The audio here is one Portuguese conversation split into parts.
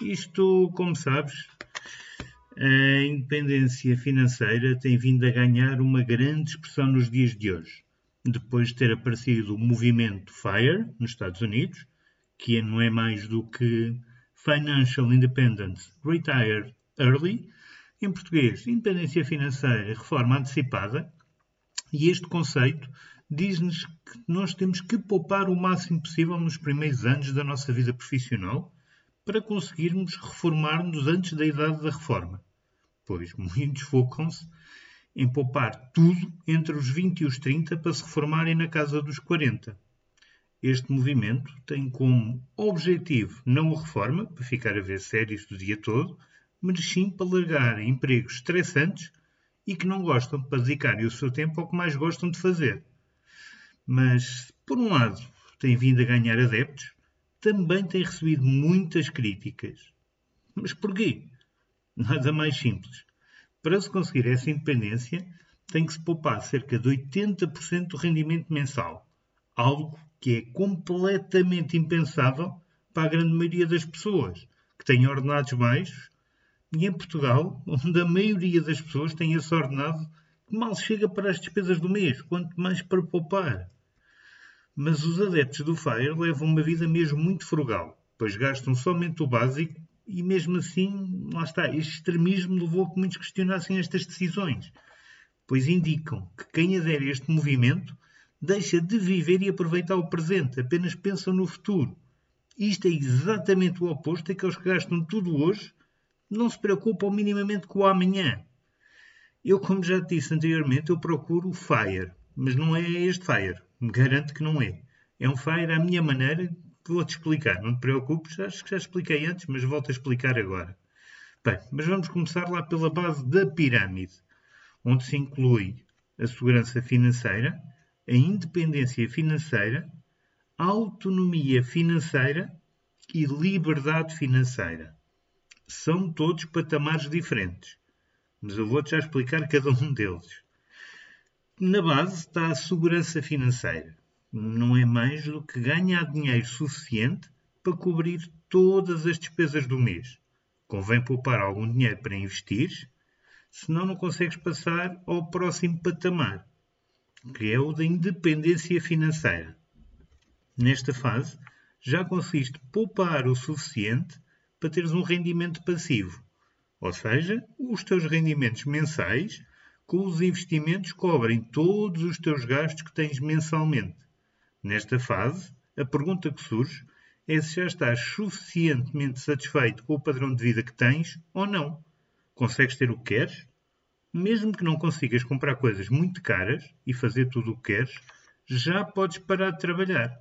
isto, como sabes, a independência financeira tem vindo a ganhar uma grande expressão nos dias de hoje, depois de ter aparecido o movimento FIRE nos Estados Unidos, que não é mais do que Financial Independence Retire Early, em português, independência financeira reforma antecipada, e este conceito diz-nos que nós temos que poupar o máximo possível nos primeiros anos da nossa vida profissional para conseguirmos reformar-nos antes da idade da reforma, pois muitos focam-se em poupar tudo entre os 20 e os 30 para se reformarem na casa dos 40. Este movimento tem como objetivo não a reforma, para ficar a ver séries do dia todo, mas sim para largar empregos estressantes e que não gostam para dedicarem o seu tempo ao que mais gostam de fazer. Mas, por um lado, tem vindo a ganhar adeptos, também tem recebido muitas críticas. Mas porquê? Nada mais simples. Para se conseguir essa independência, tem que se poupar cerca de 80% do rendimento mensal, algo que é completamente impensável para a grande maioria das pessoas, que têm ordenados baixos, e em Portugal, onde a maioria das pessoas tem esse ordenado que mal chega para as despesas do mês, quanto mais para poupar. Mas os adeptos do FIRE levam uma vida mesmo muito frugal, pois gastam somente o básico e mesmo assim, lá está, este extremismo levou a que muitos questionassem estas decisões, pois indicam que quem adere a este movimento deixa de viver e aproveitar o presente, apenas pensam no futuro. Isto é exatamente o oposto daqueles que gastam tudo hoje, não se preocupam minimamente com o amanhã. Eu, como já disse anteriormente, eu procuro o FIRE, mas não é este FIRE. Me garanto que não é. É um FIRE à minha maneira, vou-te explicar. Não te preocupes, acho que já expliquei antes, mas volto a explicar agora. Bem, mas vamos começar lá pela base da pirâmide, onde se inclui a segurança financeira, a independência financeira, a autonomia financeira e liberdade financeira. São todos patamares diferentes, mas eu vou-te já explicar cada um deles na base está a segurança financeira. Não é mais do que ganhar dinheiro suficiente para cobrir todas as despesas do mês. Convém poupar algum dinheiro para investir, senão não consegues passar ao próximo patamar, que é o da independência financeira. Nesta fase, já conseguiste poupar o suficiente para teres um rendimento passivo, ou seja, os teus rendimentos mensais com os investimentos cobrem todos os teus gastos que tens mensalmente. Nesta fase, a pergunta que surge é se já estás suficientemente satisfeito com o padrão de vida que tens ou não. Consegues ter o que queres? Mesmo que não consigas comprar coisas muito caras e fazer tudo o que queres, já podes parar de trabalhar.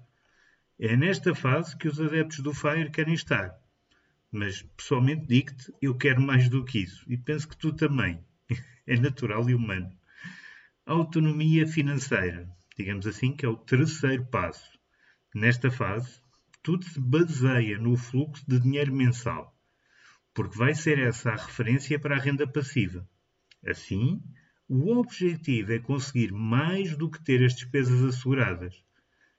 É nesta fase que os adeptos do FIRE querem estar. Mas, pessoalmente, digo-te, eu quero mais do que isso. E penso que tu também é natural e humano. Autonomia financeira, digamos assim, que é o terceiro passo. Nesta fase, tudo se baseia no fluxo de dinheiro mensal, porque vai ser essa a referência para a renda passiva. Assim, o objetivo é conseguir mais do que ter as despesas asseguradas.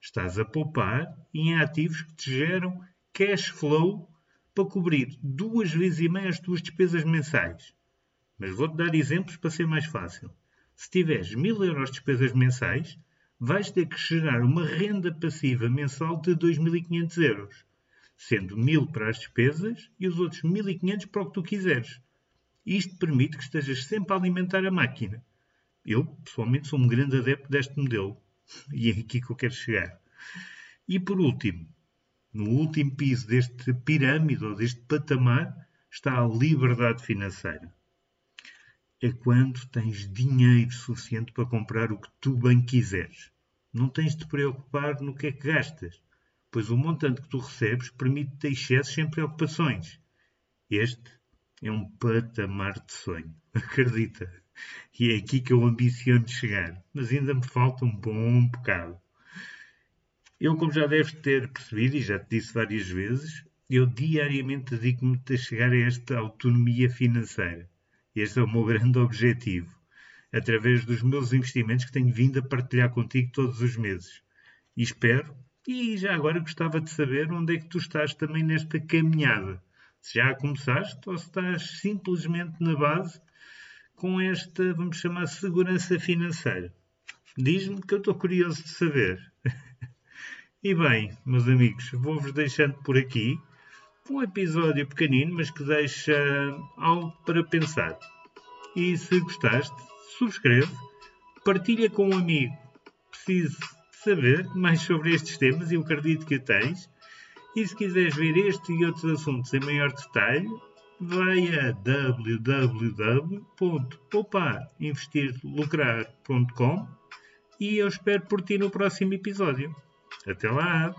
Estás a poupar em ativos que te geram cash flow para cobrir duas vezes e meia as tuas despesas mensais. Mas vou-te dar exemplos para ser mais fácil. Se tiveres 1000 euros de despesas mensais, vais ter que gerar uma renda passiva mensal de 2.500 euros, sendo 1000 para as despesas e os outros 1.500 para o que tu quiseres. Isto permite que estejas sempre a alimentar a máquina. Eu, pessoalmente, sou um grande adepto deste modelo e é aqui que eu quero chegar. E por último, no último piso deste pirâmide ou deste patamar está a liberdade financeira é quando tens dinheiro suficiente para comprar o que tu bem quiseres. Não tens de te preocupar no que é que gastas, pois o montante que tu recebes permite-te excessos sem preocupações. Este é um patamar de sonho, acredita. E é aqui que eu ambiciono chegar, mas ainda me falta um bom bocado. Eu, como já deves ter percebido e já te disse várias vezes, eu diariamente dedico-me a chegar a esta autonomia financeira. Este é o meu grande objetivo, através dos meus investimentos que tenho vindo a partilhar contigo todos os meses. E espero, e já agora gostava de saber onde é que tu estás também nesta caminhada. Se já começaste ou se estás simplesmente na base com esta, vamos chamar, segurança financeira. Diz-me que eu estou curioso de saber. e bem, meus amigos, vou-vos deixando por aqui um episódio pequenino, mas que deixa algo para pensar. E se gostaste, subscreve, partilha com um amigo. Preciso saber mais sobre estes temas e eu acredito que tens. E se quiseres ver este e outros assuntos em maior detalhe, vai a www.pouparinvestirlucrar.com e eu espero por ti no próximo episódio. Até lá!